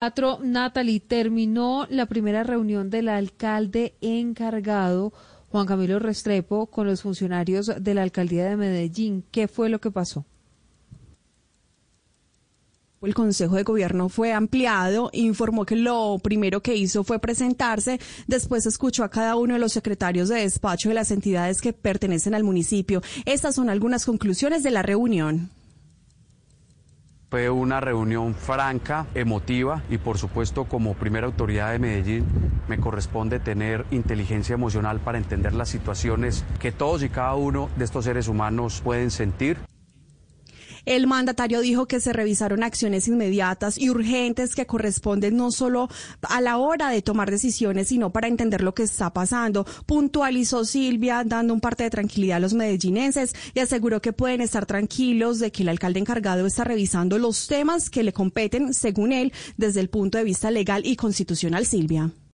Teatro Natalie terminó la primera reunión del alcalde encargado, Juan Camilo Restrepo, con los funcionarios de la alcaldía de Medellín. ¿Qué fue lo que pasó? El Consejo de Gobierno fue ampliado, informó que lo primero que hizo fue presentarse, después escuchó a cada uno de los secretarios de despacho de las entidades que pertenecen al municipio. Estas son algunas conclusiones de la reunión. Fue una reunión franca, emotiva y por supuesto como primera autoridad de Medellín me corresponde tener inteligencia emocional para entender las situaciones que todos y cada uno de estos seres humanos pueden sentir. El mandatario dijo que se revisaron acciones inmediatas y urgentes que corresponden no solo a la hora de tomar decisiones, sino para entender lo que está pasando. Puntualizó Silvia, dando un parte de tranquilidad a los medellinenses y aseguró que pueden estar tranquilos de que el alcalde encargado está revisando los temas que le competen, según él, desde el punto de vista legal y constitucional, Silvia.